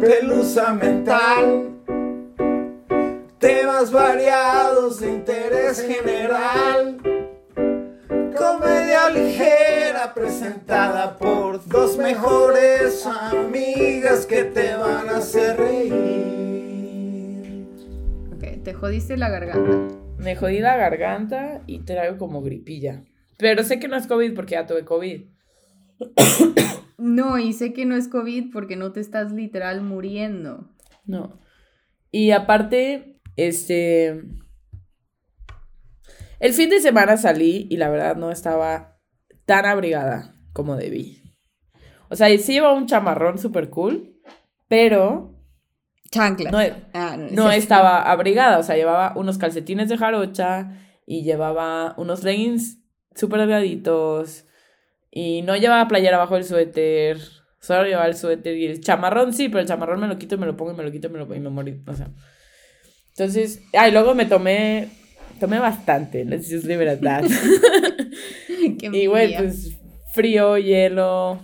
pelusa mental. Temas variados de interés general. Comedia ligera presentada por dos mejores amigas que te van a hacer reír. Ok, te jodiste la garganta. Me jodí la garganta y traigo como gripilla. Pero sé que no es COVID porque ya tuve COVID. No, y sé que no es COVID porque no te estás literal muriendo. No. Y aparte, este. El fin de semana salí y la verdad no estaba tan abrigada como debí. O sea, sí llevaba un chamarrón súper cool, pero Chanclas. no, Ah, no sí. estaba abrigada. O sea, llevaba unos calcetines de jarocha y llevaba unos leggings súper delgaditos y no llevaba playera abajo del suéter. Solo llevaba el suéter y el chamarrón sí, pero el chamarrón me lo quito y me lo pongo y me lo quito y me lo pongo y me morí. O sea. Entonces, ay, luego me tomé, tomé bastante, let's just leave it at that. Y güey, pues frío, hielo,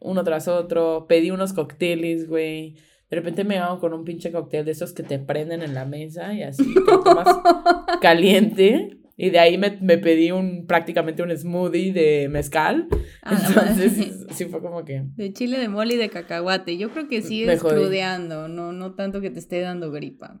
uno tras otro. Pedí unos cócteles, güey. De repente me hago con un pinche cóctel de esos que te prenden en la mesa y así te tomas caliente. Y de ahí me, me pedí un prácticamente un smoothie de mezcal. A la madre. Entonces, sí fue como que. De chile de mole y de cacahuate. Yo creo que sí Me es jodí. crudeando, no, no tanto que te esté dando gripa.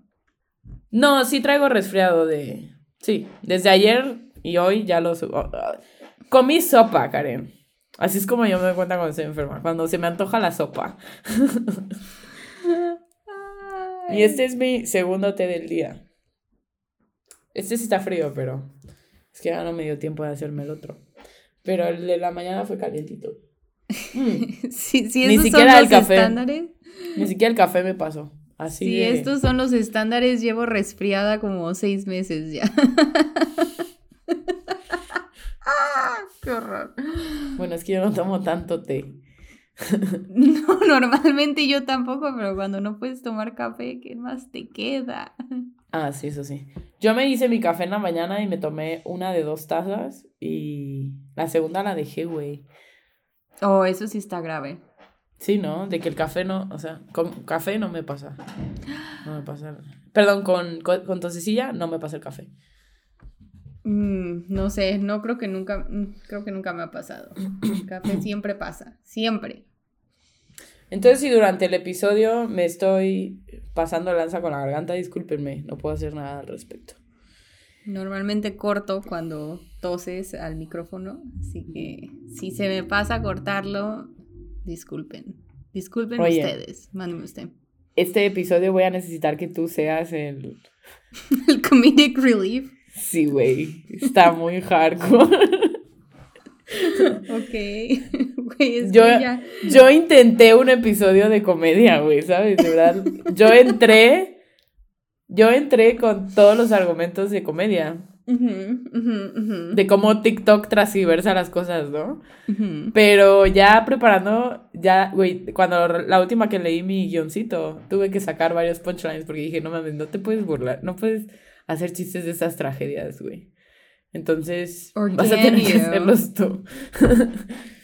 No, sí traigo resfriado de. Sí, desde ayer y hoy ya lo. su- oh, ah. Comí sopa, Karen. Así es como yo me doy cuenta cuando estoy enferma. Cuando se me antoja la sopa. Y este es mi segundo té del día. Este sí está frío, pero es que ya no me dio tiempo de hacerme el otro. Pero el de la mañana fue calientito. Mm, Sí, sí, Ni esos siquiera son el los café. estándares. Ni siquiera el café me pasó. Así de- estos son los estándares, llevo resfriada como seis meses ya. Ah, ¡Qué horror! Bueno, es que yo no tomo tanto té. No, normalmente yo tampoco, pero cuando no puedes tomar café, ¿qué más te queda? Ah, sí, eso sí. Yo me hice mi café en la mañana y me tomé una de dos tazas y la segunda la dejé, güey. Oh, eso sí está grave. Sí, ¿no? De que el café no, o sea, con café no me pasa. No me pasa. Perdón, con, con, con tosecilla no me pasa el café. Mm, no sé, no creo que nunca, mm, creo que nunca me ha pasado. El café siempre pasa, siempre. Entonces, si durante el episodio me estoy pasando lanza con la garganta, discúlpenme, no puedo hacer nada al respecto. Normalmente corto cuando toses al micrófono, así que si se me pasa a cortarlo, disculpen. Disculpen Oye. ustedes, mándenme usted. Este episodio voy a necesitar que tú seas el... El comedic relief. Sí, güey, está muy hardcore. Ok. Güey, es Yo, que ya. yo intenté un episodio de comedia, güey, ¿sabes? De verdad, yo entré, yo entré con todos los argumentos de comedia, de cómo TikTok transversa las cosas, ¿no? Pero ya preparando, ya, güey, cuando la última que leí mi guioncito, tuve que sacar varios punchlines porque dije, no mames, no te puedes burlar, no puedes hacer chistes de esas tragedias, güey. Entonces, vas a tener que hacerlos tú.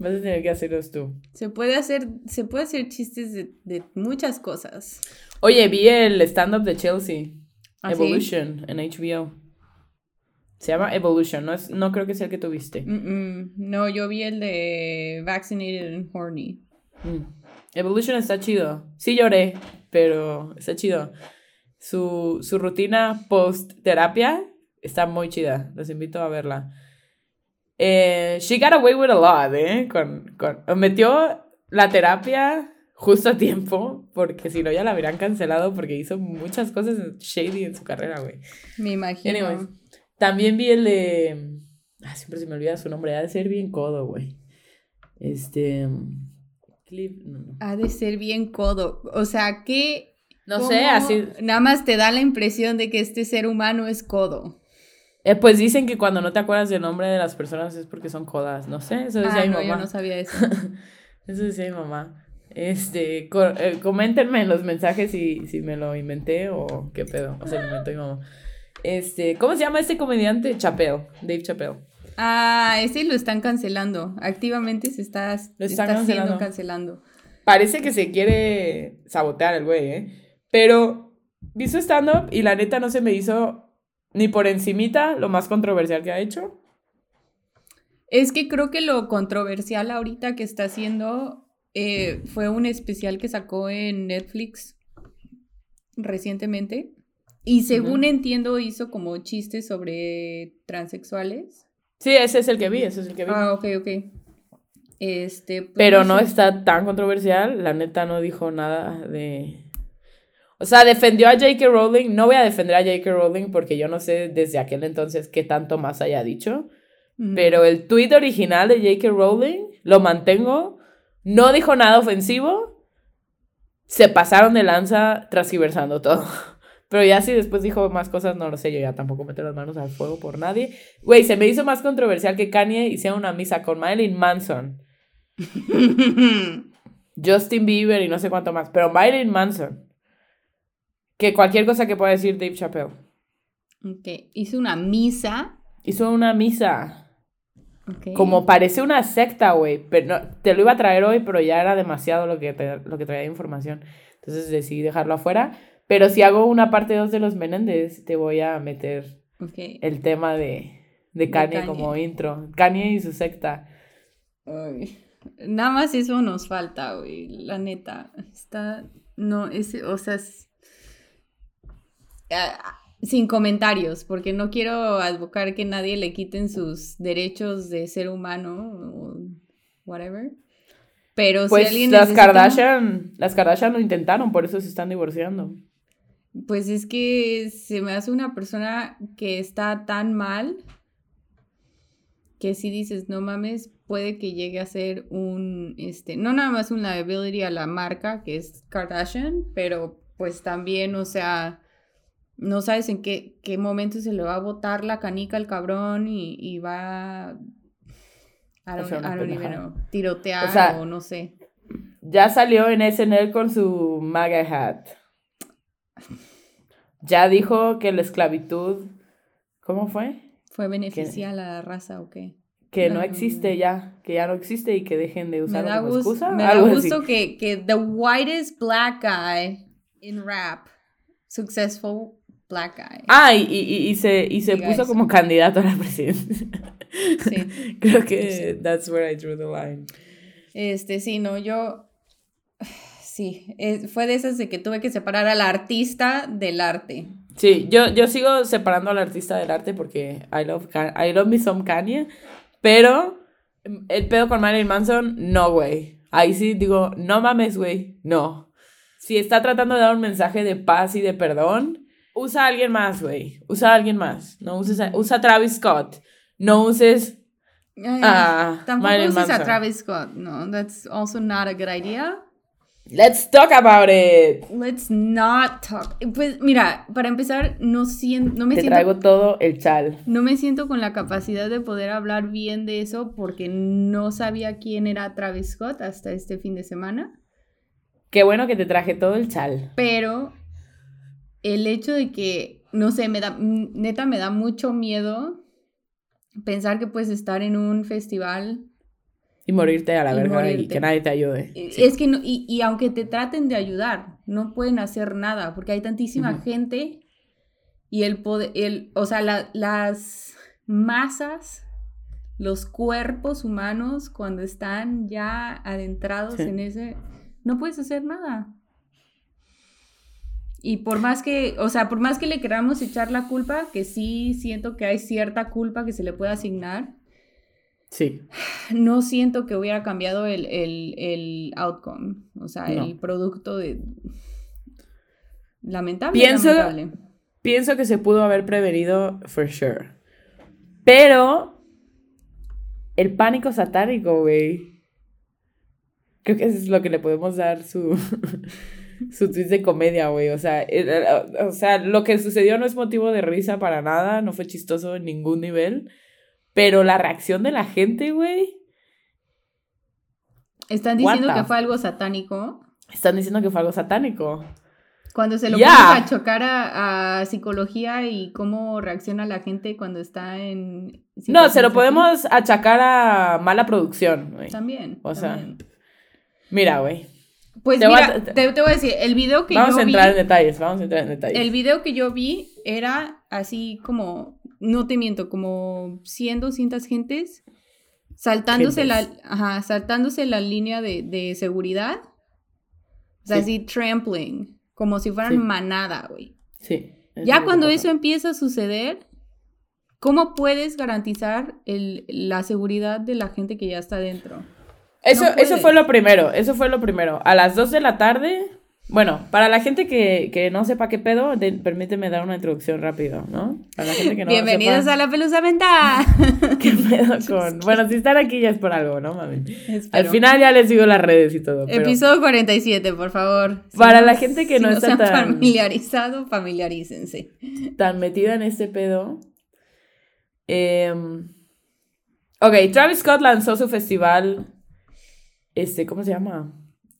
vas a tener que hacerlos tú. Se puede hacer, se puede hacer chistes de, de muchas cosas. Oye, vi el stand-up de Chelsea, ¿Ah, sí? Evolution, en HBO. Se llama Evolution, no, es, no creo que sea el que tuviste. Mm, mm. No, yo vi el de Vaccinated and Horny. Mm. Evolution está chido. Sí lloré, pero está chido. Su, su rutina post-terapia está muy chida. Los invito a verla. Eh, she got away with a lot, ¿eh? Con, con, metió la terapia justo a tiempo, porque si no ya la habrían cancelado porque hizo muchas cosas shady en su carrera, güey. Me imagino. Anyways, también vi el de... Ah, siempre se me olvida su nombre. Ha de ser bien codo, güey. Este... Cliff... No, no. Ha de ser bien codo. O sea, que. No ¿cómo sé, así... Nada más te da la impresión de que este ser humano es codo. Eh, pues dicen que cuando no te acuerdas del nombre de las personas es porque son codas. No sé, eso decía Ah, mi no, yo mamá. no sabía eso. Eso decía mi mamá. Este, co- eh, coméntenme en los mensajes si, si me lo inventé o qué pedo. O sea, lo inventó mi mamá. Este, ¿cómo se llama este comediante? Chappelle, Dave Chappelle. Ah, ese lo están cancelando. Activamente se está, Lo está haciendo cancelando. cancelando. parece que se quiere sabotear el güey, ¿eh? Pero vi su stand-up y la neta no se me hizo ni por encimita lo más controversial que ha hecho. Es que creo que lo controversial ahorita que está haciendo eh, fue un especial que sacó en Netflix recientemente. Y según entiendo, hizo como chistes sobre transexuales. Sí, ese es el que vi, ese es el que vi. Ah, ok, ok. Este. pues, Pero no está tan controversial. La neta no dijo nada de. O sea, defendió a J.K. Rowling. No voy a defender a J.K. Rowling porque yo no sé desde aquel entonces qué tanto más haya dicho. Ujú. Pero el tweet original de J.K. Rowling lo mantengo. No dijo nada ofensivo. Se pasaron de lanza transgiversando todo. Pero ya si después dijo más cosas, no lo sé. Yo ya tampoco meto las manos al fuego por nadie. Güey, se me hizo más controversial que Kanye hiciera una misa con Marilyn Manson. Justin Bieber y no sé cuánto más. Pero Marilyn Manson. Que cualquier cosa que pueda decir Dave Chappelle. ok. Hizo una misa. Hizo una misa. ok. Como parece una secta, güey. Pero no- te lo iba a traer hoy, pero ya era demasiado lo que, te- lo que traía de información. Entonces decidí dejarlo afuera. Pero si hago una parte 2 de los Menéndez, te voy a meter el tema de, de De Kanye como intro. Kanye y su secta. Nada más eso nos falta, güey. La neta. Está. No, ese, o sea. es- Ah, sin comentarios, porque no quiero advocar que nadie le quiten sus derechos de ser humano o whatever. Pero Pues si alguien las necesita- Kardashian, las Kardashian lo intentaron, por eso se están divorciando. Pues es que se me hace una persona que está tan mal que si dices, no mames, puede que llegue a ser un, este, no nada más un liability a la marca que es Kardashian, pero pues también, o sea, no sabes en qué, qué momento se le va a botar la canica al cabrón y, y va a, O sea, know, tirotear O sea, o no sé. Ya salió en SNL con su MAGA hat. Ya dijo que la esclavitud, ¿cómo fue? ¿Fue beneficial a la raza o qué? Que no existe ya, que ya no existe y que dejen de da, como gus- excusa. me da algo gusto que, que the whitest black guy in rap, successful black guy. Ah, y, y- y se, y se puso eso. como candidato a la presidencia. Sí. Creo que that's where I drew the line. Este, sí, no, yo. Sí, fue de esas de que tuve que separar al artista del arte. Sí, yo, yo sigo separando al artista del arte porque I love, I love me some Kanye, pero el pedo con Marilyn Manson, no, güey. Ahí sí digo, no mames, güey, no. Si está tratando de dar un mensaje de paz y de perdón, usa a alguien más, güey. Usa a alguien más. No uses a, usa a Travis Scott. No uses Ay, a tampoco Marilyn uses a. Travis Scott. No, that's also not a good idea. Let's talk about it. Let's not talk. Pues mira, para empezar, no, sien- no me Te siento traigo todo el chal. No me siento con la capacidad de poder hablar bien de eso porque no sabía quién era Travis Scott hasta este fin de semana. Qué bueno que te traje todo el chal. Pero el hecho de que, no sé, me da, neta me da mucho miedo pensar que puedes estar en un festival. Y morirte a la Y verga y que nadie te ayude. Eh, Sí. Es que, no, y, y aunque te traten de ayudar, no pueden hacer nada porque hay tantísima gente y el poder, el, o sea, la- las masas, los cuerpos humanos cuando están ya adentrados Sí. en ese, no puedes hacer nada. Y por más que, o sea, por más que le queramos echar la culpa, que sí siento que hay cierta culpa que se le puede asignar, Sí. no siento que hubiera cambiado el, el, el outcome, o sea, No. el producto de... Lamentable. Pienso- lamentable. Pienso que se pudo haber prevenido, for sure. Pero, el pánico satánico, güey. Creo que eso es lo que le podemos dar su, su twist de comedia, güey. O sea, el- el- o sea, lo que sucedió no es motivo de risa para nada, no fue chistoso en ningún nivel. Pero la reacción de la gente, güey. Están diciendo que fue algo satánico. Están diciendo que fue algo satánico. Cuando se lo pones a chocar a, a psicología y cómo reacciona la gente cuando está en... No, se lo podemos achacar a mala producción, güey. También. O sea, también. Mira, güey. Pues Te voy mira, a- te, te voy a decir, el video que Vamos yo a vi, entrar en detalles, vamos a entrar en detalles. el video que yo vi era así como, no te miento, como 100, 200 gentes saltándose la, ajá, saltándose la línea de, de seguridad. O sea, Sí. así trampling, como si fueran Sí. manada, güey. Sí. es Ya cuando eso empieza a suceder, ¿cómo puedes garantizar el- la seguridad de la gente que ya está dentro? Eso, No eso fue lo primero, eso fue lo primero. A las 2 de la tarde, bueno, para la gente que, que no sepa qué pedo, de- permíteme dar una introducción rápido, ¿no? Para la gente que no Bienvenidos sepa a la pelusa mental. qué pedo con... Bueno, si están aquí ya es por algo, ¿no, mami? Al Espero. final ya les digo las redes y todo, pero Episodio 47, por favor. Si Para no- la gente que si no no está tan- familiarizado, familiarícense. tan metida en este pedo. Em, ok, Travis Scott lanzó su festival, este, ¿cómo se llama?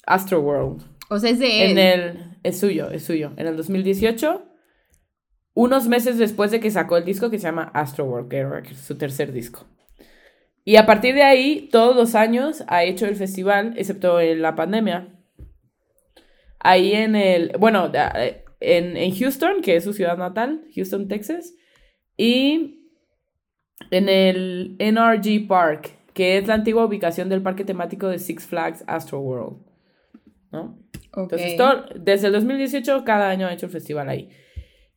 Astroworld. O sea, es de él. En el. Es suyo, es suyo. En el 2018, unos meses después de que sacó el disco que se llama Astroworld, que era su tercer disco. Y a partir de ahí, todos los años ha hecho el festival, excepto en la pandemia. Ahí en el. Bueno, en, en Houston, que es su ciudad natal, Houston, Texas. Y en el NRG Park, que es la antigua ubicación del parque temático de Six Flags Astroworld. ¿No? Ok. Entonces, todo- desde el 2018, cada año ha hecho el festival ahí.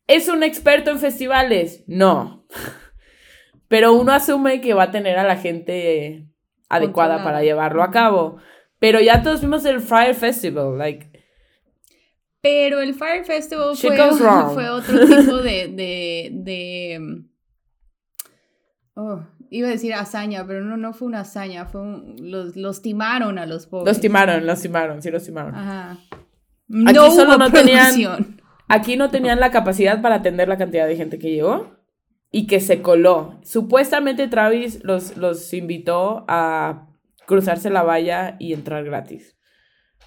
¿Es un experto en festivales? No. Pero uno asume que va a tener a la gente adecuada para llevarlo a cabo. Pero ya todos vimos el Fire Festival, like, Pero el Fire Festival fue otro tipo de, de, de, mm, oh, iba a decir hazaña, pero no, no fue una hazaña, fue un- los, los timaron a los pobres. los timaron, los timaron, sí los timaron. Ajá. Aquí no solo hubo no tenían- producción. Aquí no tenían la capacidad para atender la cantidad de gente que llegó y que se coló. Supuestamente Travis los, los invitó a cruzarse la valla y entrar gratis.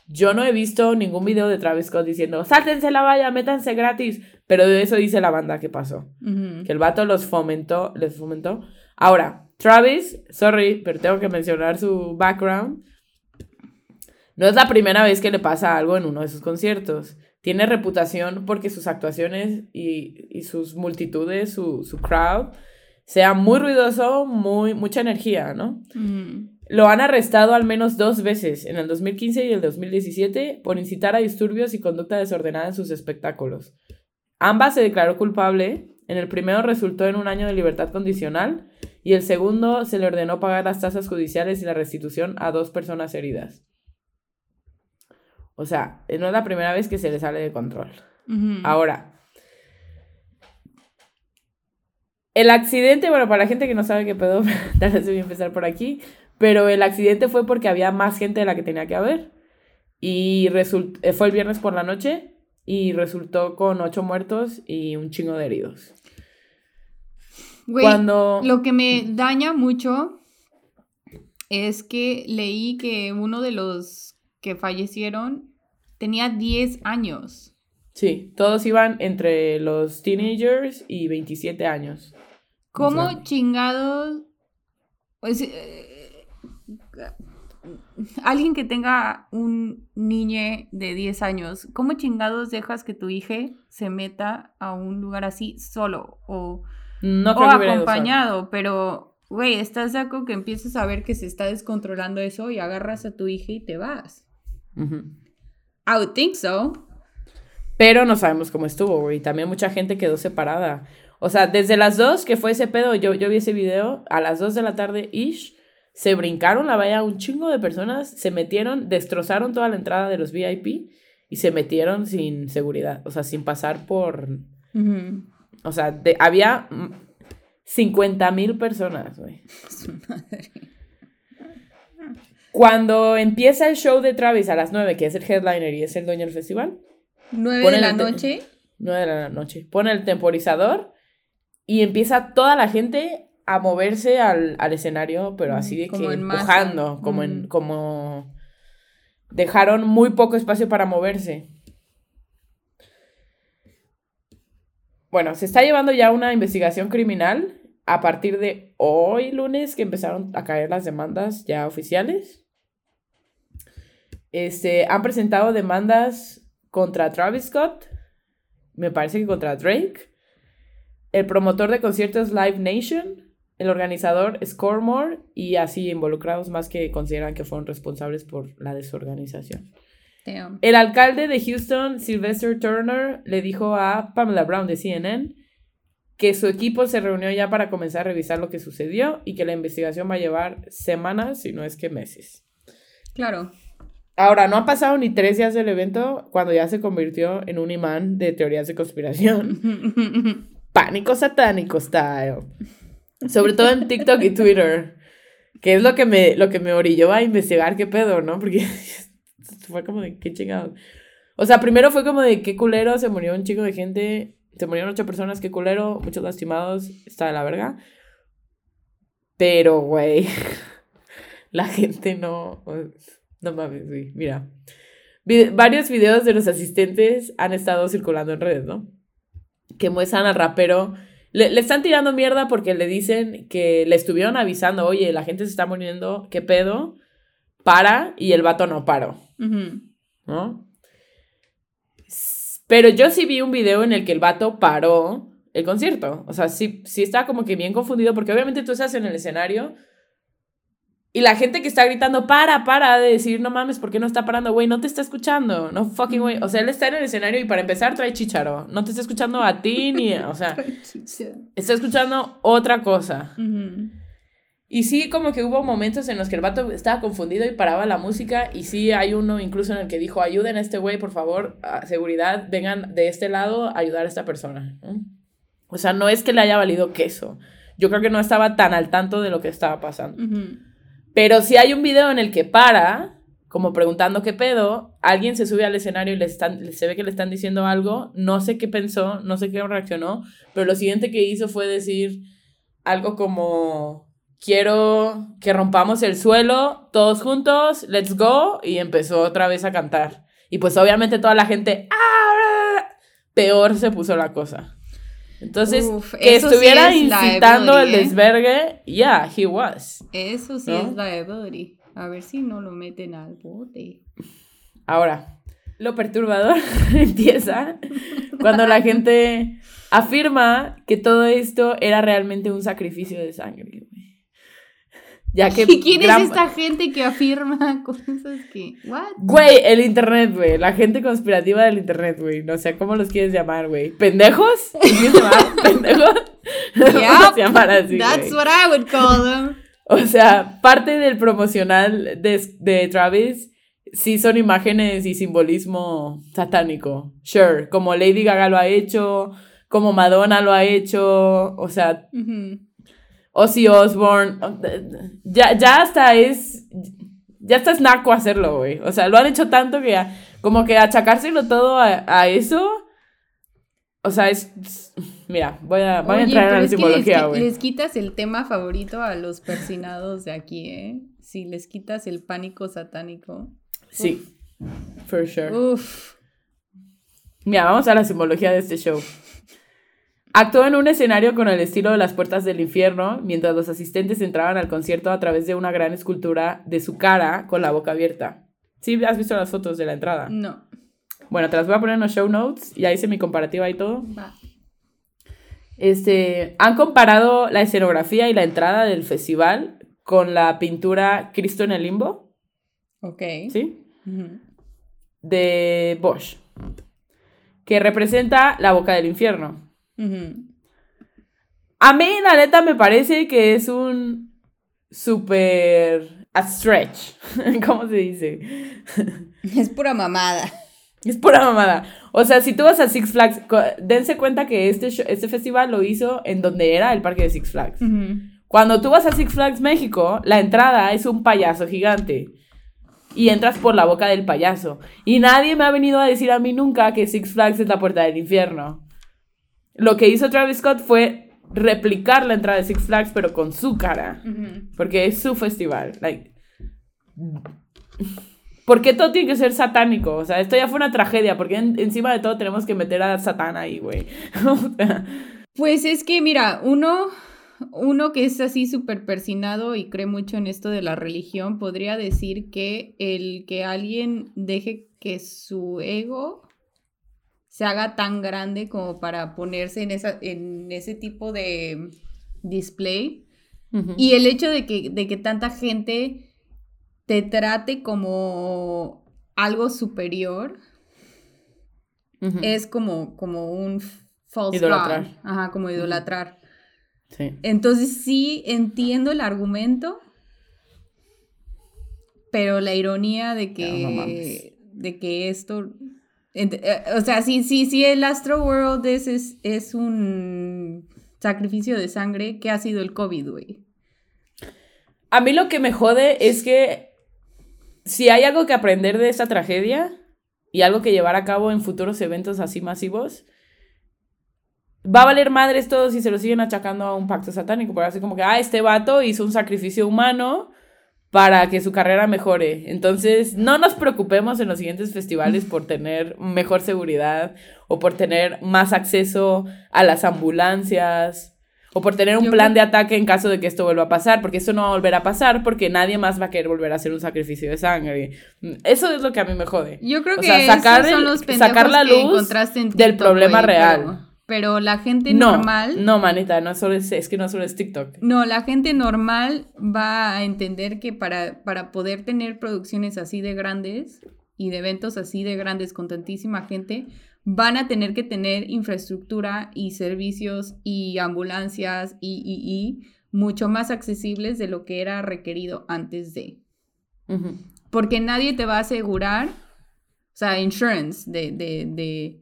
Yo no he visto ningún video de Travis Scott diciendo, sáltense la valla, métanse gratis. Pero de eso dice la banda que pasó. Ujú. Que el vato los fomentó, les fomentó. Ahora, Travis, sorry, pero tengo que mencionar su background. No es la primera vez que le pasa algo en uno de sus conciertos. Tiene reputación porque sus actuaciones y, y sus multitudes, su, su crowd, sea muy ruidoso, muy, mucha energía, ¿no? Ujú. Lo han arrestado al menos dos veces, en el 2015 y el 2017, por incitar a disturbios y conducta desordenada en sus espectáculos. Ambas se declaró culpable. En el primero resultó en un año de libertad condicional y el segundo se le ordenó pagar las tasas judiciales y la restitución a dos personas heridas. O sea, no es la primera vez que se le sale de control. Ahora, el accidente, bueno, para la gente que no sabe qué pedo, tal vez voy a empezar por aquí, pero el accidente fue porque había más gente de la que tenía que haber. Y eh, fue el viernes por la noche y resultó con ocho muertos y un chingo de heridos. Güey, Cuando... Lo que me daña mucho es que leí que uno de los que fallecieron tenía 10 años. Sí, todos iban entre los teenagers y 27 años. ¿Cómo chingados? Pues, alguien que tenga un niño de 10 años, ¿cómo chingados dejas que tu hija se meta a un lugar así solo o, No o acompañado? Pero, güey, estás de acuerdo que empiezas a ver que se está descontrolando eso y agarras a tu hija y te vas. I would think so. Pero no sabemos cómo estuvo, güey. También mucha gente quedó separada. O sea, desde las dos que fue ese pedo, yo, yo vi ese video, a las dos de la tarde, ish, se brincaron la valla un chingo de personas, se metieron, destrozaron toda la entrada de los VIP y se metieron sin seguridad, o sea, sin pasar por... O sea, de- había 50 mil personas, güey. Su madre. Cuando empieza el show de Travis a las 9, que es el headliner y es el dueño del festival, Nueve Pon de el la noche. 9 de la noche. Pone el temporizador y empieza toda la gente a moverse al, al escenario, pero así de como que empujando, como en, como dejaron muy poco espacio para moverse. Bueno, se está llevando ya una investigación criminal a partir de hoy lunes que empezaron a caer las demandas ya oficiales. Este, han presentado demandas contra Travis Scott, me parece que contra Drake, el promotor de conciertos Live Nation, el organizador Scoremore y así involucrados más que consideran que fueron responsables por la desorganización. Damn. El alcalde de Houston, Sylvester Turner, le dijo a Pamela Brown de CNN que su equipo se reunió ya para comenzar a revisar lo que sucedió y que la investigación va a llevar semanas, si no es que meses. Claro. Ahora, no ha pasado ni tres días del evento cuando ya se convirtió en un imán de teorías de conspiración. Pánico satánico style. Sobre todo en TikTok y Twitter. Que es lo que me, lo que me orilló a investigar qué pedo, ¿no? Porque fue como de qué chingado. O sea, primero fue como de qué culero, se murió un chico de gente, se murieron ocho personas, qué culero, muchos lastimados, está de la verga. Pero, güey, la gente no... No mames, güey, mira. Varios videos de los asistentes han estado circulando en redes, ¿no? Que muestran al rapero. Le, le están tirando mierda porque le dicen que le estuvieron avisando, oye, la gente se está muriendo, ¿qué pedo? Para, y el vato no paró. ¿no? Pero yo sí vi un video en el que el vato paró el concierto. O sea, sí, sí estaba como que bien confundido porque obviamente tú estás en el escenario y la gente que está gritando, para, para, de decir, no mames, ¿por qué no está parando? Güey, no te está escuchando. No fucking güey. O sea, él está en el escenario y para empezar trae chicharo. No te está escuchando a ti ni, o sea, está escuchando otra cosa. Ujú. Y sí, como que hubo momentos en los que el vato estaba confundido y paraba la música. Y sí, hay uno incluso en el que dijo, ayuden a este güey, por favor, a seguridad, vengan de este lado a ayudar a esta persona. ¿no? O sea, no es que le haya valido queso. Yo creo que no estaba tan al tanto de lo que estaba pasando. Ujú. Pero si hay un video en el que para, como preguntando qué pedo, alguien se sube al escenario y le están, se ve que le están diciendo algo, no sé qué pensó, no sé qué reaccionó, pero lo siguiente que hizo fue decir algo como, quiero que rompamos el suelo todos juntos, let's go, y empezó otra vez a cantar. Y pues obviamente toda la gente, ¡ah! peor se puso la cosa. Entonces, Uf, que sí estuviera es incitando el ¿eh? desvergue, yeah, he was. Eso sí ¿No? es liability. A ver si no lo meten al bote. Ahora, lo perturbador empieza cuando la gente afirma que todo esto era realmente un sacrificio de sangre. Ya que ¿Y quién gran- es esta gente que afirma cosas que... ¿What? Güey, el internet, güey. La gente conspirativa del internet, güey. No sé cómo los quieres llamar, güey. ¿Pendejos? ¿Los quieres llamar? ¿Pendejos? Los vamos a llamar así, That's güey. what I would call them. O sea, parte del promocional de, de Travis sí son imágenes y simbolismo satánico. Sure, como Lady Gaga lo ha hecho, como Madonna lo ha hecho, o sea, Ujú. Ozzy Osbourne, ya, ya hasta es, ya hasta es naco hacerlo, güey. O sea, lo han hecho tanto que ya, como que achacárselo todo a, a eso, o sea, es, mira, voy a, voy a entrar en la les, simbología, güey. les quitas el tema favorito a los persinados de aquí, ¿eh? Si les quitas el pánico satánico. Sí, for sure. Uf. Mira, vamos a la simbología de este show. Actuó en un escenario con el estilo de las puertas del infierno, mientras los asistentes entraban al concierto a través de una gran escultura de su cara con la boca abierta. ¿Sí has visto las fotos de la entrada? No. Bueno, te las voy a poner en los show notes, ya hice mi comparativa y todo. Va. Este, han comparado la escenografía y la entrada del festival con la pintura Cristo en el limbo, Ok. ¿sí? De Bosch, que representa la boca del infierno. A mí, la neta, me parece que es un super a stretch. ¿Cómo se dice? Es pura mamada. Es pura mamada. O sea, si tú vas a Six Flags, dense cuenta que este, show- este festival lo hizo en donde era el parque de Six Flags. Cuando tú vas a Six Flags México, la entrada es un payaso gigante. Y entras por la boca del payaso. Y nadie me ha venido a decir a mí nunca que Six Flags es la puerta del infierno. Lo que hizo Travis Scott fue replicar la entrada de Six Flags, pero con su cara. Porque es su festival. Like, ¿Por qué todo tiene que ser satánico? O sea, esto ya fue una tragedia. Porque en- encima de todo tenemos que meter a Satán ahí, güey. Pues es que, mira, uno, uno que es así súper persinado y cree mucho en esto de la religión, podría decir que el que alguien deje que su ego se haga tan grande como para ponerse en, esa, en ese tipo de display. Y el hecho de que, de que tanta gente te trate como algo superior es como, como un false idolatrar. Ajá, como idolatrar. Sí. Entonces sí entiendo el argumento, pero la ironía de que, de que esto, o sea, sí, sí, sí, el Astro World es, es, es un sacrificio de sangre, ¿qué ha sido el COVID, güey? A mí lo que me jode es que si hay algo que aprender de esta tragedia y algo que llevar a cabo en futuros eventos así masivos, va a valer madres todo si se lo siguen achacando a un pacto satánico, porque así como que, ah, este vato hizo un sacrificio humano para que su carrera mejore. Entonces, no nos preocupemos en los siguientes festivales por tener mejor seguridad o por tener más acceso a las ambulancias o por tener un plan de ataque en caso de que esto vuelva a pasar, porque esto no va a volver a pasar porque nadie más va a querer volver a hacer un sacrificio de sangre. Eso es lo que a mí me jode. Yo creo que sacar, son los sacar la luz del problema real. Pero la gente normal. No, manita, no solo es, es que no solo es TikTok. No, la gente normal va a entender que para, para poder tener producciones así de grandes y de eventos así de grandes con tantísima gente, van a tener que tener infraestructura y servicios y ambulancias y, y, y mucho más accesibles de lo que era requerido antes de. Porque nadie te va a asegurar, o sea, insurance de, de, de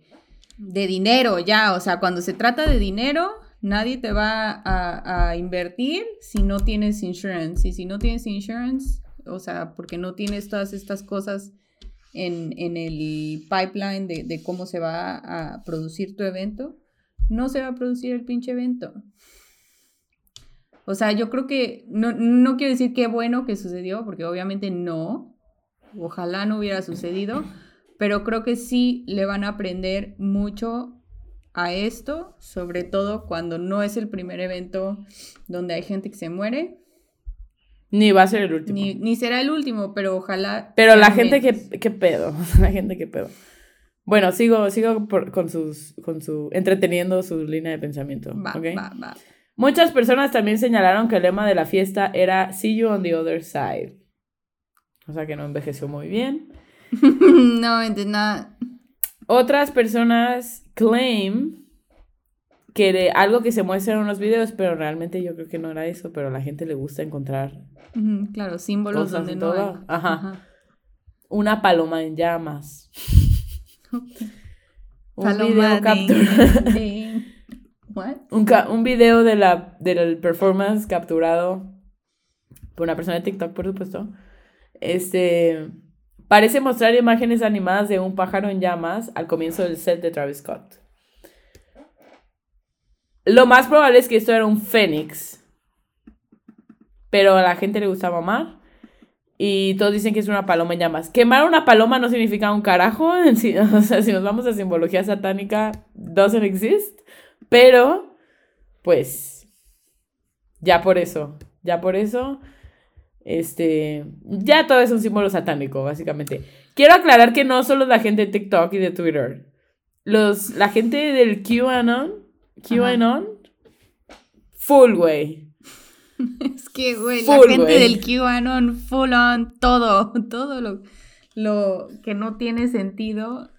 de dinero ya, o sea, cuando se trata de dinero, nadie te va a, invertir si no tienes insurance. Y si no tienes insurance, o sea, porque no tienes todas estas cosas en, el pipeline de, cómo se va a producir tu evento, no se va a producir el pinche evento. O sea, yo creo que no, no quiero decir qué bueno que sucedió, porque obviamente no. Ojalá no hubiera sucedido pero creo que sí le van a aprender mucho a esto, sobre todo cuando no es el primer evento donde hay gente que se muere. Ni va a ser el último. Ni, será el último, pero ojalá. Pero la gente que, que, pedo, la gente que pedo. Bueno, sigo, sigo con, sus, con su, entreteniendo su línea de pensamiento. Va, va, va. Muchas personas también señalaron que el lema de la fiesta era See you on the other side. O sea que no envejeció muy bien. no, de nada. Otras personas claim que de algo que se muestra en unos videos, pero realmente yo creo que no era eso, pero a la gente le gusta encontrar. claro, símbolos donde no Ajá. Una paloma en llamas. un video capturado. Un, un, video de la, del performance capturado por una persona de TikTok, por supuesto. Este Parece mostrar imágenes animadas de un pájaro en llamas al comienzo del set de Travis Scott. Lo más probable es que esto era un fénix. Pero a la gente le gusta mamar. Y todos dicen que es una paloma en llamas. Quemar una paloma no significa un carajo. O sea, si nos vamos a simbología satánica, doesn't exist. Pero, pues, ya por eso. Ya por eso este, ya todo es un símbolo satánico, básicamente. Quiero aclarar que no solo la gente de TikTok y de Twitter. Los, la gente del QAnon, QAnon, full, güey. Es que, güey, la gente del QAnon, full on, todo, todo lo, lo que no tiene sentido,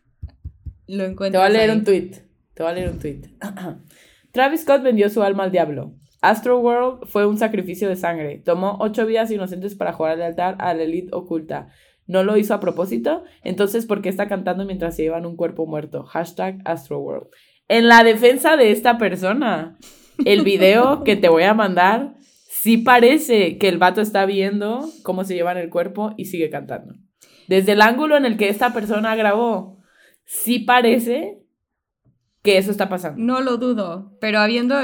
lo encuentro. Te voy a leer un tweet. Te voy a leer un tweet. Travis Scott vendió su alma al diablo. Astroworld fue un sacrificio de sangre. Tomó ocho vidas inocentes para jugar al altar a la elite oculta. ¿No lo hizo a propósito? Entonces, ¿por qué está cantando mientras se llevan un cuerpo muerto? Hashtag Astroworld. En la defensa de esta persona, el video que te voy a mandar, sí parece que el vato está viendo cómo se llevan el cuerpo y sigue cantando. Desde el ángulo en el que esta persona grabó, sí parece que eso está pasando. No lo dudo, pero habiendo,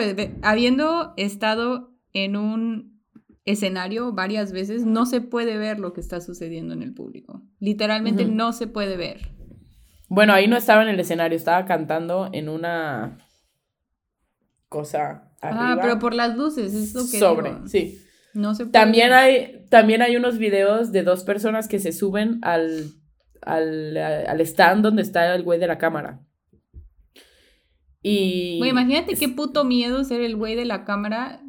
habiendo estado en un escenario varias veces, no se puede ver lo que está sucediendo en el público. Literalmente no se puede ver. Bueno, ahí no estaba en el escenario, estaba cantando en una cosa Ah, pero por las luces, es lo que sobre, digo. sí. No se puede. También hay, también hay unos videos de dos personas que se suben al, al, al stand donde está el güey de la cámara. Y... Güey, imagínate qué puto miedo ser el güey de la cámara.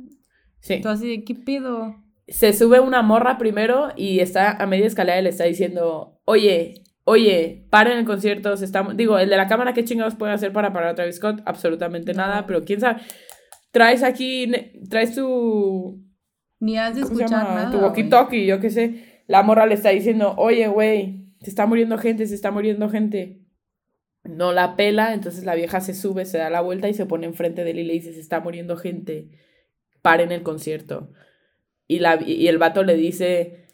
Sí. Tú así de, ¿qué pedo? Se sube una morra primero y está a media escalera y le está diciendo, oye, oye, paren el concierto, se está... Digo, el de la cámara, ¿qué chingados puede hacer para parar a Travis Scott? Absolutamente nada, pero quién sabe. Traes aquí, traes tu... Ni has de ¿Cómo se escuchar nada. tu walkie-talkie, yo qué sé. La morra le está diciendo, oye, güey, se está muriendo gente, se está muriendo gente. No la pela, entonces la vieja se sube, se da la vuelta y se pone enfrente de él y le dice, se está muriendo gente, paren el concierto. Y, la, y el vato le dice,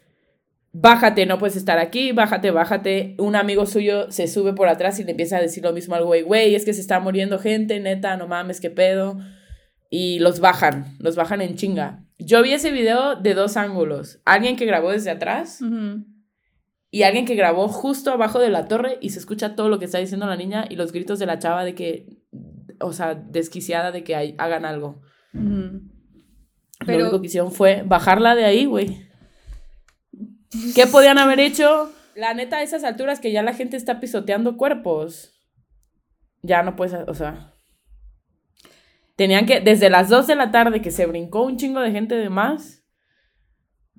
bájate, no puedes estar aquí, bájate, bájate. Un amigo suyo se sube por atrás y le empieza a decir lo mismo al güey, güey, es que se está muriendo gente, neta, no mames, qué pedo. Y los bajan, los bajan en chinga. Yo vi ese video de dos ángulos. Alguien que grabó desde atrás. Y alguien que grabó justo abajo de la torre y se escucha todo lo que está diciendo la niña y los gritos de la chava de que, o sea, desquiciada de que hay- hagan algo. Ujú. Lo Pero- único que hicieron fue bajarla de ahí, güey. ¿Qué podían haber hecho? La neta, a esas alturas que ya la gente está pisoteando cuerpos. Ya no puedes, o sea. Tenían que, desde las 2 de la tarde que se brincó un chingo de gente de más,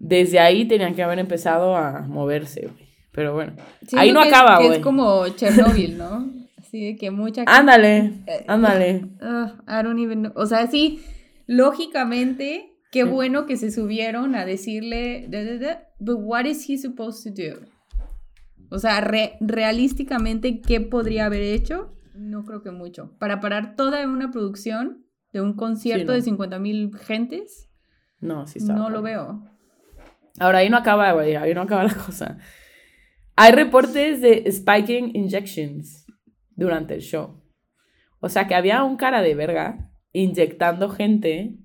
desde ahí tenían que haber empezado a moverse, güey. Pero bueno. Ahí no que acaba, güey. Es como Chernobyl, ¿no? Así de que mucha Ándale, Eh, ándale. Ugh, I don't even know. O sea, sí, lógicamente, qué bueno que se subieron a decirle, da, da, da, but what is he supposed to do? O sea, re- realísticamente, ¿qué podría haber hecho? No creo que mucho. Para parar toda una producción de un concierto no. de 50 mil gentes, No, sí está. no lo veo. Ahora ahí no acaba, güey, ahí no acaba la cosa. Hay reportes de spiking injections durante el show. O sea que había un cara de verga inyectando gente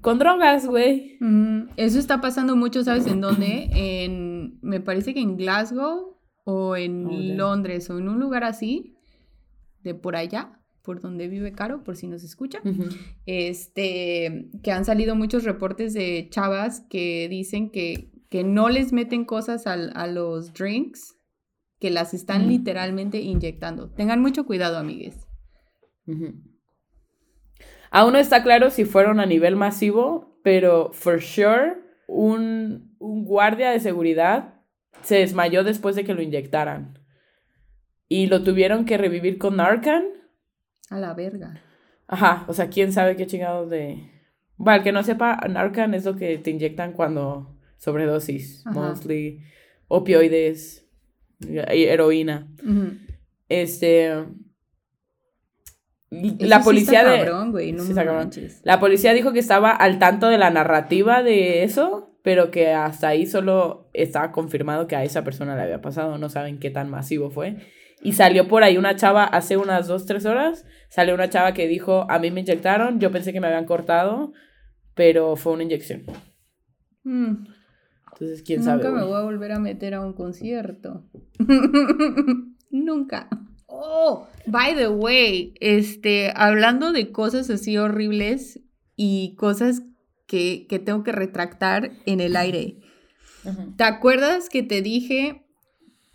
con drogas, güey. Ujú. Eso está pasando mucho, ¿sabes en dónde? En, me parece que en Glasgow o en Oh. Londres o en un lugar así, de por allá, por donde vive Caro, por si nos escucha. Este, que han salido muchos reportes de chavas que dicen que, que no les meten cosas al- a los drinks, que las están literalmente inyectando. Tengan mucho cuidado, amigues. Aún no está claro si fueron a nivel masivo, pero for sure un, un guardia de seguridad se desmayó después de que lo inyectaran. Y lo tuvieron que revivir con Narcan. A la verga. Ajá, o sea, quién sabe qué chingados de... Bueno, el que no sepa, Narcan es lo que te inyectan cuando sobredosis, Ajá. mostly opioides, heroína. Este... Eso La sí policía está de... cabrón, güey, no Sí, está cabrón. manches. La policía dijo que estaba al tanto de la narrativa de eso, pero que hasta ahí solo estaba confirmado que a esa persona le había pasado. No saben qué tan masivo fue. Y salió por ahí una chava hace unas dos, tres horas. Salió una chava que dijo, a mí me inyectaron, yo pensé que me habían cortado, pero fue una inyección. Mm. Entonces, quién Nunca sabe. me güey. voy a volver a meter a un concierto. Nunca. Oh, by the way, este, hablando de cosas así horribles y cosas que, que tengo que retractar en el aire. ¿Te acuerdas que te dije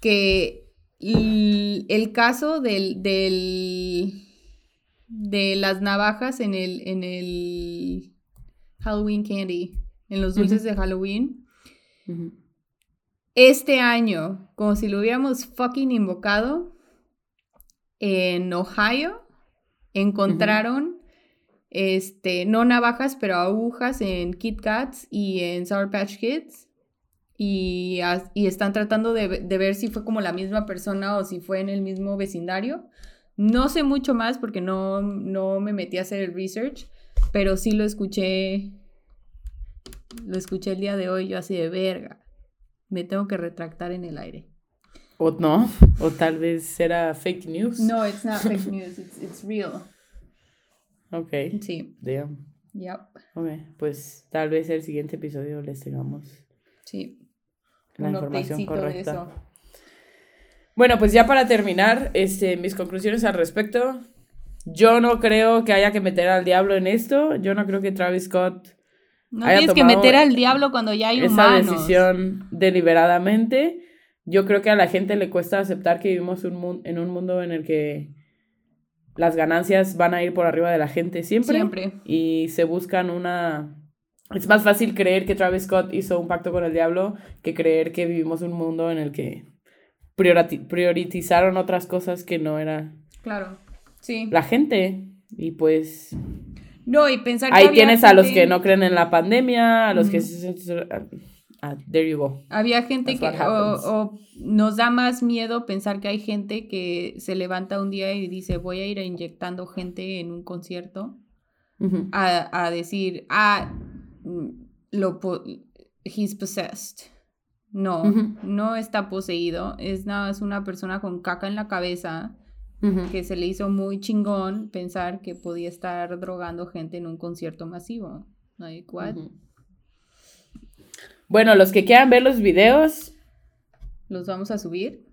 que el, el caso del, del de las navajas en el en el Halloween candy, en los dulces de Halloween? Este año, como si lo hubiéramos fucking invocado, en Ohio encontraron, este, no navajas, pero agujas en Kit Kats y en Sour Patch Kids. Y, y están tratando de, de ver si fue como la misma persona o si fue en el mismo vecindario. No sé mucho más porque no, no me metí a hacer el research, pero sí lo escuché. Lo escuché el día de hoy, yo así de verga. Me tengo que retractar en el aire. O no, o tal vez era fake news. No, it's not fake news, it's, it's real. Ok, Sí, damn. yep, Ok, pues tal vez el siguiente episodio les tengamos sí. La Un información de correcta. eso. Bueno, pues ya para terminar, este, mis conclusiones al respecto. Yo no creo que haya que meter al diablo en esto. Yo no creo que Travis Scott No haya tienes que meter al diablo cuando ya hay esa humanos. decisión deliberadamente. Yo creo que a la gente le cuesta aceptar que vivimos un en un mundo en el que las ganancias van a ir por arriba de la gente siempre. Siempre. Y se buscan una... Es más fácil creer que Travis Scott hizo un pacto con el diablo que creer que vivimos un mundo en el que prioritizaron otras cosas que no era Claro. Sí. la gente. Y pues No, y pensar que ahí tienes a los que no creen en la pandemia, a los que... Ujú. Ah, there you go. Había gente That's que, o, nos da más miedo pensar que hay gente que se levanta un día y dice voy a ir inyectando gente en un concierto a, a decir, ah, lo he's possessed. No, no está poseído, es nada más una persona con caca en la cabeza que se le hizo muy chingón pensar que podía estar drogando gente en un concierto masivo. Like, what? Ujú. Bueno, los que quieran ver los videos, ¿Los vamos a subir?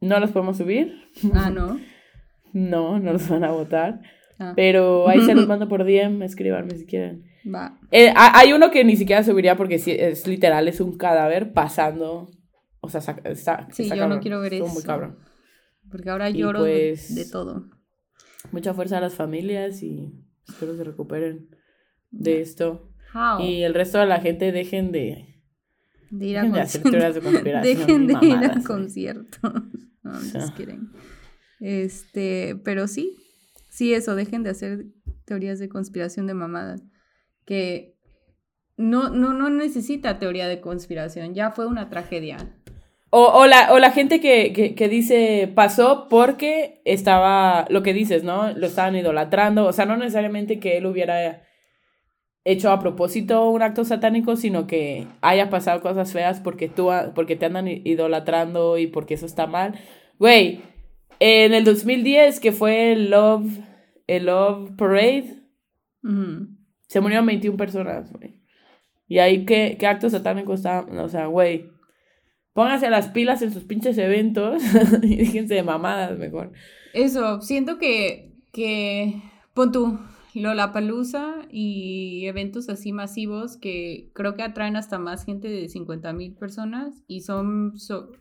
no los podemos subir. Ah, no. No, no los van a votar. Ah, Pero ahí se los mando por DM, escríbanme si quieren. Va. Eh, ha- hay uno que ni siquiera subiría porque es literal, es un cadáver pasando. O sea, está, Sí, está yo no quiero ver estuvo muy eso. cabrón. Porque ahora Y lloro de- pues- de, todo. Mucha fuerza a las familias y espero se recuperen de esto. How? Y el resto de la gente dejen de, de ir a dejen de hacer conciertos. teorías de conspiración. Dejen de ir a conciertos. No, sea. just kidding. Este, pero sí, sí, eso, dejen de hacer teorías de conspiración de mamadas. Que no, no, no necesita teoría de conspiración, ya fue una tragedia. O, o, la, o la gente que, que, que dice pasó porque estaba, lo que dices, ¿no? Lo estaban idolatrando. O sea, no necesariamente que él hubiera hecho a propósito un acto satánico, sino que haya pasado cosas feas porque, tú, porque te andan idolatrando y porque eso está mal. Güey, en el 2010, que fue el Love, el Love Parade. Se murieron 21 personas, güey. Y ahí, ¿qué, qué acto satánico está? O sea, güey, pónganse las pilas en sus pinches eventos y déjense de mamadas mejor. Eso, siento que, que pon tú, Lollapalooza y eventos así masivos que creo que atraen hasta más gente de 50 mil personas y son, so-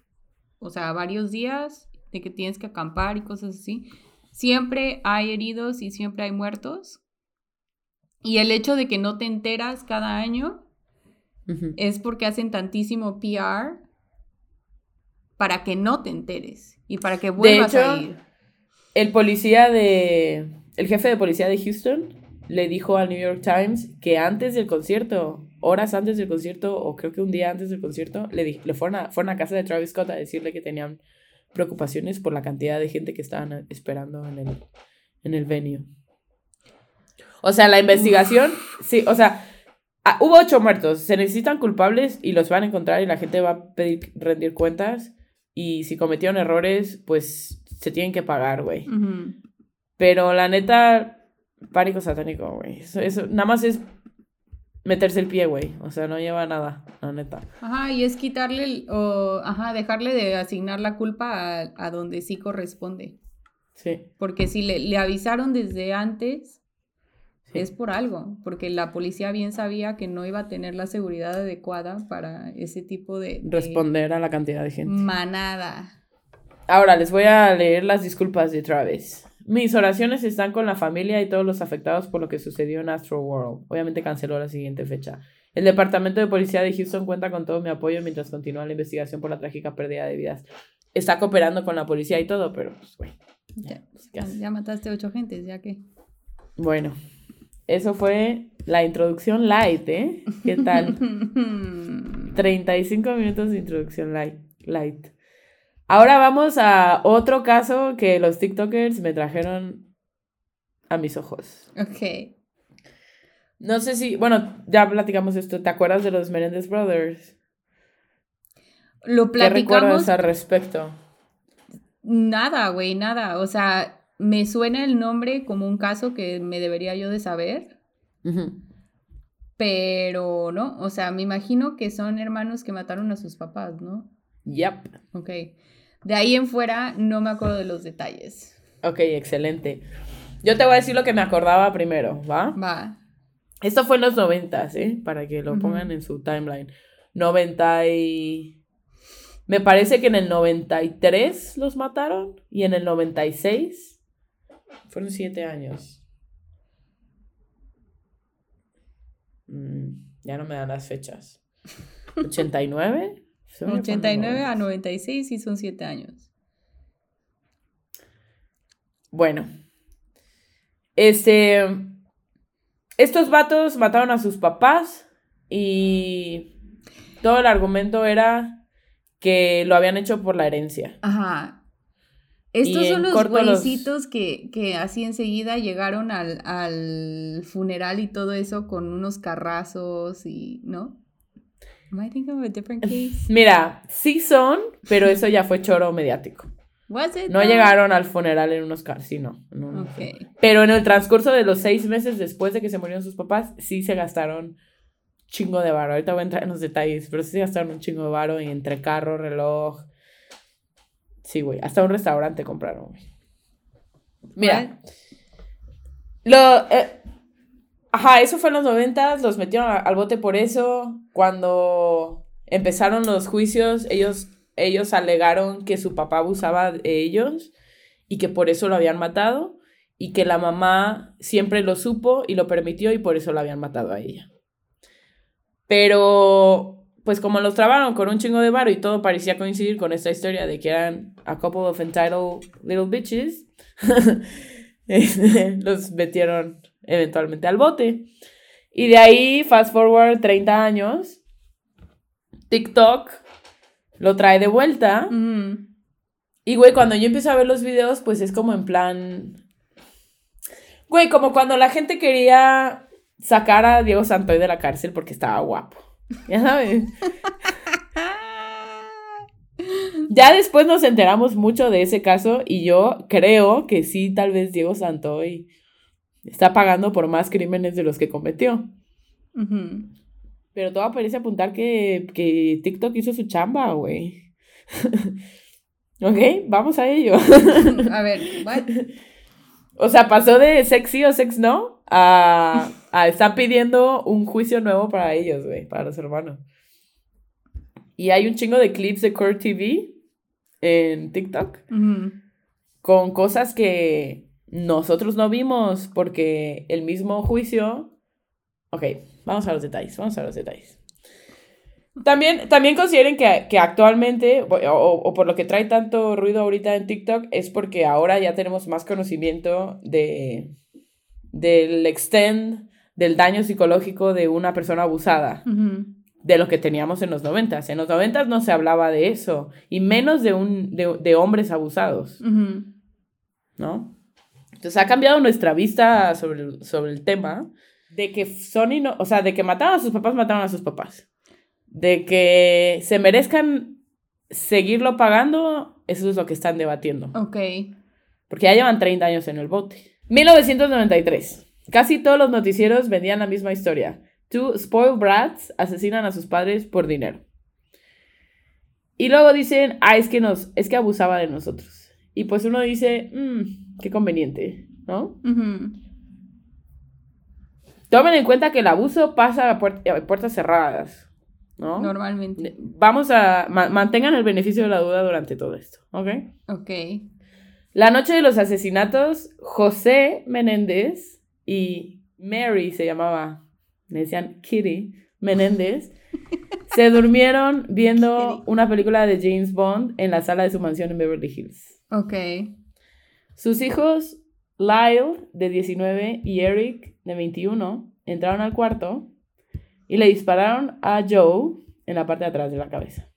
o sea, varios días de que tienes que acampar y cosas así. Siempre hay heridos y siempre hay muertos. Y el hecho de que no te enteras cada año es porque hacen tantísimo PR para que no te enteres y para que vuelvas a hecho, ir. El policía de... El jefe de policía de Houston le dijo al New York Times que antes del concierto, horas antes del concierto, o creo que un día antes del concierto, le, di- le fueron, a, fueron a casa de Travis Scott a decirle que tenían preocupaciones por la cantidad de gente que estaban esperando en el, en el venue. O sea, la investigación, sí, o sea, ah, hubo ocho muertos, se necesitan culpables y los van a encontrar y la gente va a pedir rendir cuentas y si cometieron errores, pues se tienen que pagar, güey. Ujú. Pero la neta, pánico satánico, güey. Eso, eso nada más es meterse el pie, güey. O sea, no lleva nada, la neta. Ajá, y es quitarle, el- o, ajá, dejarle de asignar la culpa a, a donde sí corresponde. Sí. Porque si le, le avisaron desde antes, sí. es por algo. Porque la policía bien sabía que no iba a tener la seguridad adecuada para ese tipo de, de Responder a la cantidad de gente. manada. Ahora les voy a leer las disculpas de Travis. Mis oraciones están con la familia y todos los afectados por lo que sucedió en Astro World. Obviamente canceló la siguiente fecha. El Departamento de Policía de Houston cuenta con todo mi apoyo mientras continúa la investigación por la trágica pérdida de vidas. Está cooperando con la policía y todo, pero pues, güey. Ya, ya mataste ocho gentes, ya que. Bueno, eso fue la introducción light, ¿eh? ¿Qué tal? 35 minutos de introducción light. light. Ahora vamos a otro caso que los TikTokers me trajeron a mis ojos. ok. No sé si, bueno, ya platicamos esto. ¿Te acuerdas de los Menendez Brothers? Lo ¿Qué recuerdas platicamos. al respecto? Nada, güey, nada. O sea, me suena el nombre como un caso que me debería yo de saber. Pero no, o sea, me imagino que son hermanos que mataron a sus papás, ¿no? Yep. Ok. De ahí en fuera no me acuerdo de los detalles. Ok, excelente. Yo te voy a decir lo que me acordaba primero, ¿va? Va. Esto fue en los noventas, ¿eh? Para que lo pongan en su timeline. 90 y... Me parece que en el 93 los mataron y en el 96 fueron siete años. Mm, ya no me dan las fechas. ¿89? Según yo fueron 89 a 90. 96 y son 7 años. Bueno. Este. Estos vatos mataron a sus papás y todo el argumento era que lo habían hecho por la herencia. Ajá. Estos son los güeycitos que, que así enseguida llegaron al, al funeral y todo eso con unos carrazos y, ¿no? Am I thinking of a different case? Mira, sí son, pero eso ya fue choro mediático. Was it No llegaron al funeral en unos cars, sí, no. no, no fue. Ok. Pero en el transcurso de los seis meses después de que se murieron sus papás, sí se gastaron chingo de varo. Ahorita voy a entrar en los detalles, pero sí se gastaron un chingo de varo en entre carro, reloj. Sí, güey. Hasta un restaurante compraron, güey. Mira, lo, eh, ajá, eso fue en los noventas, los metieron a- al bote por eso. Cuando empezaron los juicios, ellos, ellos alegaron que su papá abusaba de ellos y que por eso lo habían matado y que la mamá siempre lo supo y lo permitió y por eso la habían matado a ella. Pero, pues como los trabaron con un chingo de varo y todo parecía coincidir con esta historia de que eran a couple of entitled little bitches, los metieron eventualmente al bote. Y de ahí, fast forward 30 años, TikTok lo trae de vuelta. Mm. Y, güey, cuando yo empiezo a ver los videos, pues es como en plan... Güey, como cuando la gente quería sacar a Diego Santoy de la cárcel porque estaba guapo. Ya sabes. Ya después nos enteramos mucho de ese caso y yo creo que sí, tal vez Diego Santoy está pagando por más crímenes de los que cometió. Pero todo parece apuntar que, que TikTok hizo su chamba, güey. ok, vamos a ello. A ver, what? o sea, pasó de sexy o sex no a, a están pidiendo un juicio nuevo para ellos, güey, para los hermanos. Y hay un chingo de clips de Court TV en TikTok con cosas que nosotros no vimos porque el mismo juicio... Ok, vamos a los detalles, vamos a los detalles. También, también consideren que, que actualmente, o, o- por lo que trae tanto ruido ahorita en TikTok, es porque ahora ya tenemos más conocimiento de, del extent del daño psicológico de una persona abusada de lo que teníamos en los noventas. En los noventas no se hablaba de eso, y menos de, un, de, de hombres abusados. ¿no? Entonces ha cambiado nuestra vista sobre el, sobre el tema de que son ino- o sea, de que mataron a sus papás, mataron a sus papás. De que se merezcan seguirlo pagando, eso es lo que están debatiendo. Ok. Porque ya llevan 30 años en el bote. 1993. Casi todos los noticieros vendían la misma historia. Two spoiled brats asesinan a sus padres por dinero. Y luego dicen, ah, es que, nos, es que abusaba de nosotros. Y pues uno dice, "Mm, qué conveniente, ¿no? Tomen en cuenta que el abuso pasa a, puer- a puertas cerradas, ¿no? Normalmente. Vamos a, ma- mantengan el beneficio de la duda durante todo esto, ¿ok? Ok. La noche de los asesinatos, José Menéndez y Mary se llamaba, le decían Kitty Menéndez, se durmieron viendo una película de James Bond en la sala de su mansión en Beverly Hills. Ok. Sus hijos, Lyle, de 19, y Eric, de 21, entraron al cuarto y le dispararon a Joe en la parte de atrás de la cabeza.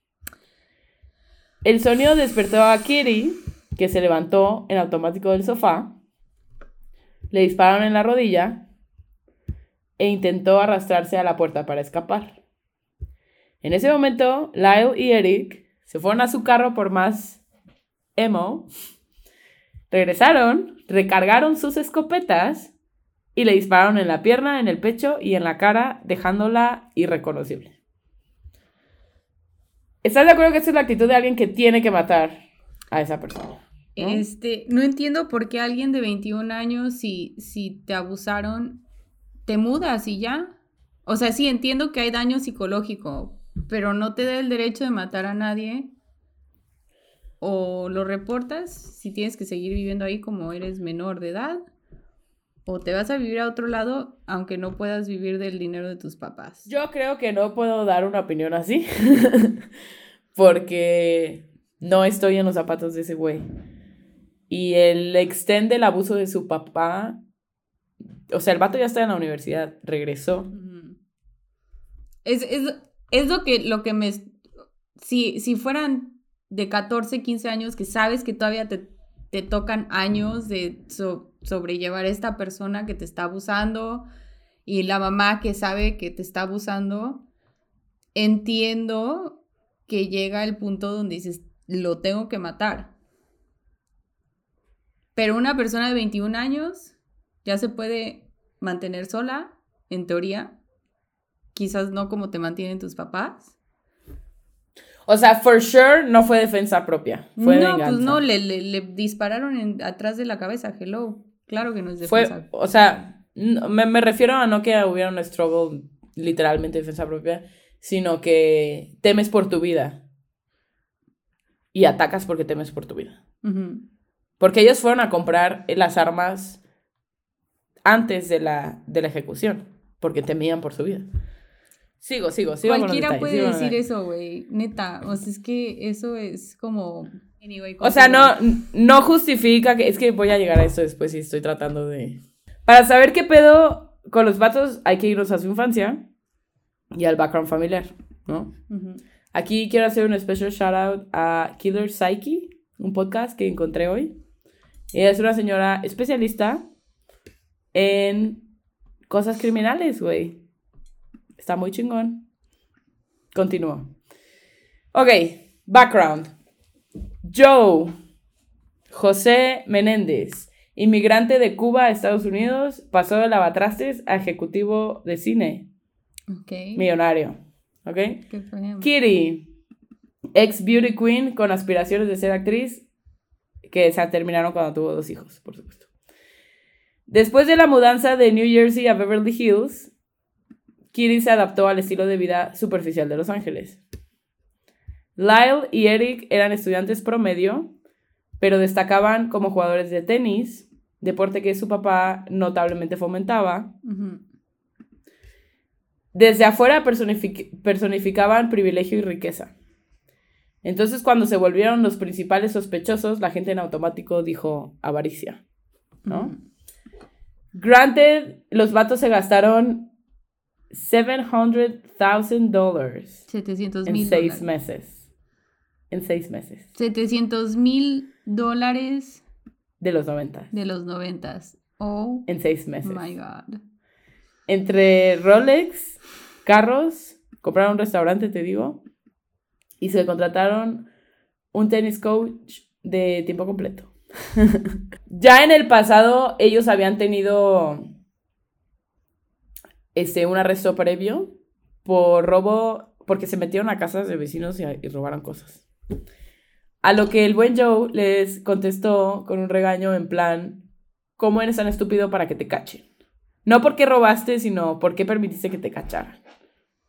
El sonido despertó a Kitty, que se levantó en automático del sofá, le dispararon en la rodilla e intentó arrastrarse a la puerta para escapar. En ese momento, Lyle y Eric se fueron a su carro por más emo Regresaron, recargaron sus escopetas y le dispararon en la pierna, en el pecho y en la cara, dejándola irreconocible. ¿Estás de acuerdo que esta es la actitud de alguien que tiene que matar a esa persona? ¿No? Este, no entiendo por qué alguien de 21 años, si, si te abusaron, te mudas y ya. O sea, sí, entiendo que hay daño psicológico, pero no te da el derecho de matar a nadie. O lo reportas si tienes que seguir viviendo ahí como eres menor de edad. O te vas a vivir a otro lado, aunque no puedas vivir del dinero de tus papás. Yo creo que no puedo dar una opinión así. porque no estoy en los zapatos de ese güey. Y el extende el abuso de su papá. O sea, el vato ya está en la universidad, regresó. Es, es, es lo que, lo que me... Si, si fueran de 14, 15 años que sabes que todavía te, te tocan años de so- sobrellevar a esta persona que te está abusando y la mamá que sabe que te está abusando, entiendo que llega el punto donde dices, lo tengo que matar. Pero una persona de 21 años ya se puede mantener sola, en teoría. Quizás no como te mantienen tus papás. O sea, for sure no fue defensa propia. Fue no, venganza. pues no, le, le- le dispararon en- atrás de la cabeza. Hello. Claro que no es Fue, defensa. o sea, me, me refiero a no que hubiera un struggle literalmente defensa propia, sino que temes por tu vida. Y atacas porque temes por tu vida. Porque ellos fueron a comprar las armas antes de la, de la ejecución, porque temían por su vida. Sigo, sigo, sigo. Cualquiera detalles, puede decir eso, güey. Neta. O sea, es que eso es como. Anyway, O sea, no, no justifica que. Es que voy a llegar a esto después y estoy tratando de. Para saber qué pedo con los vatos, hay que irnos a su infancia y al background familiar, ¿no? Ujú. Aquí quiero hacer un special shout out a Killer Psyche, un podcast que encontré hoy. Ella es una señora especialista en cosas criminales, güey. Está muy chingón. Continúo. Ok, background. Joe José Menéndez, inmigrante de Cuba a Estados Unidos, pasó de lavatrastes a ejecutivo de cine, Ok. millonario. ¿Ok? Good for him. Kitty, ex beauty queen con aspiraciones de ser actriz, que se terminaron cuando tuvo dos hijos, por supuesto. Después de la mudanza de New Jersey a Beverly Hills, Kitty se adaptó al estilo de vida superficial de Los Ángeles. Lyle y Eric eran estudiantes promedio, pero destacaban como jugadores de tenis, deporte que su papá notablemente fomentaba. Desde afuera personific- personificaban privilegio y riqueza. Entonces, cuando se volvieron los principales sospechosos, la gente en automático dijo avaricia, ¿no? Granted, los vatos se gastaron $700,000 700 en mil seis dólares. meses. En seis meses 700 mil dólares de los 90. de los noventas. Oh En seis meses. my god. Entre Rolex, carros, compraron un restaurante, te digo, y se contrataron un tenis coach de tiempo completo. ya en el pasado ellos habían tenido este, un arresto previo por robo, porque se metieron a casas de vecinos y, y robaron cosas. A lo que el buen Joe les contestó con un regaño en plan, ¿cómo eres tan estúpido para que te cachen? No porque robaste, sino porque permitiste que te cacharan.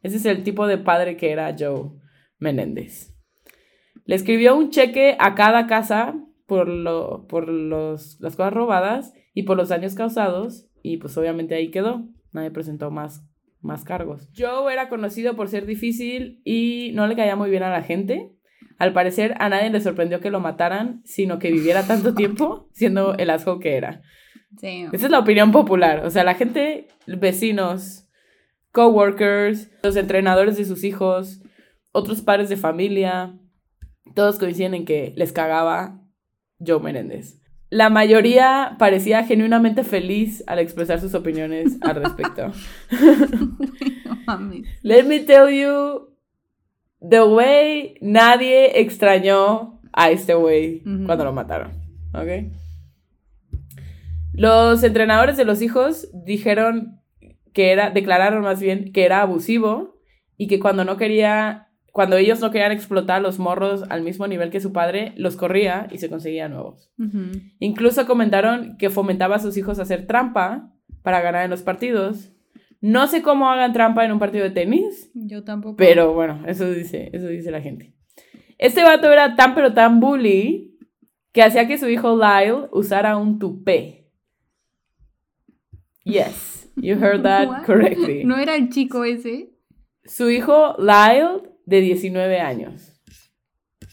Ese es el tipo de padre que era Joe Menéndez. Le escribió un cheque a cada casa por, lo, por los, las cosas robadas y por los daños causados y pues obviamente ahí quedó. Nadie presentó más, más cargos. Joe era conocido por ser difícil y no le caía muy bien a la gente. Al parecer a nadie le sorprendió que lo mataran, sino que viviera tanto tiempo siendo el asco que era. Damn. Esa es la opinión popular. O sea, la gente, vecinos, coworkers, los entrenadores de sus hijos, otros padres de familia, todos coinciden en que les cagaba Joe Menéndez. La mayoría parecía genuinamente feliz al expresar sus opiniones al respecto. Let me tell you, the way nadie extrañó a este güey cuando lo mataron. ¿Ok? Los entrenadores de los hijos dijeron que era, declararon más bien que era abusivo y que cuando no quería, cuando ellos no querían explotar los morros al mismo nivel que su padre, los corría y se conseguía nuevos. Incluso comentaron que fomentaba a sus hijos a hacer trampa para ganar en los partidos. No sé cómo hagan trampa en un partido de tenis, Yo tampoco. pero bueno, eso dice, eso dice la gente. Este vato era tan pero tan bully que hacía que su hijo Lyle usara un tupé. Yes, you heard that What? correctly. ¿No era el chico ese? Su hijo Lyle, de 19 años,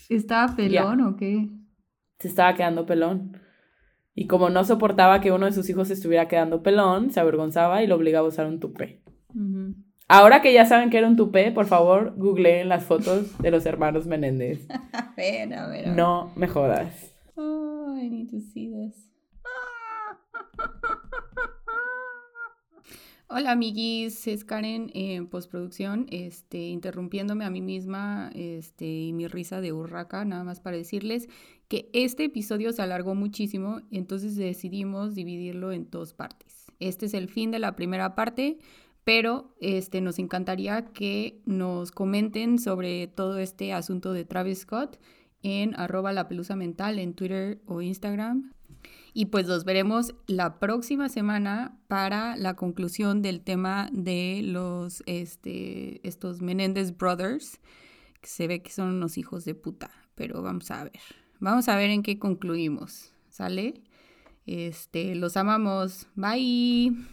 ¿Estaba pelón o qué? se estaba quedando pelón. Y como no soportaba que uno de sus hijos se estuviera quedando pelón, se avergonzaba y lo obligaba a usar un tupé. Ahora que ya saben que era un tupé, por favor, googleen las fotos de los hermanos Menéndez. A ver, a ver. a ver. No me jodas. Oh, I need to see this. Hola amiguis, es Karen en postproducción, este, interrumpiéndome a mí misma este, y mi risa de urraca, nada más para decirles que este episodio se alargó muchísimo, entonces decidimos dividirlo en dos partes. Este es el fin de la primera parte, pero este, nos encantaría que nos comenten sobre todo este asunto de Travis Scott en arroba la pelusa mental en Twitter o Instagram. Y pues los veremos la próxima semana para la conclusión del tema de los, este, estos Menéndez Brothers, que se ve que son unos hijos de puta, pero vamos a ver. Vamos a ver en qué concluimos, ¿sale? Este, los amamos. Bye.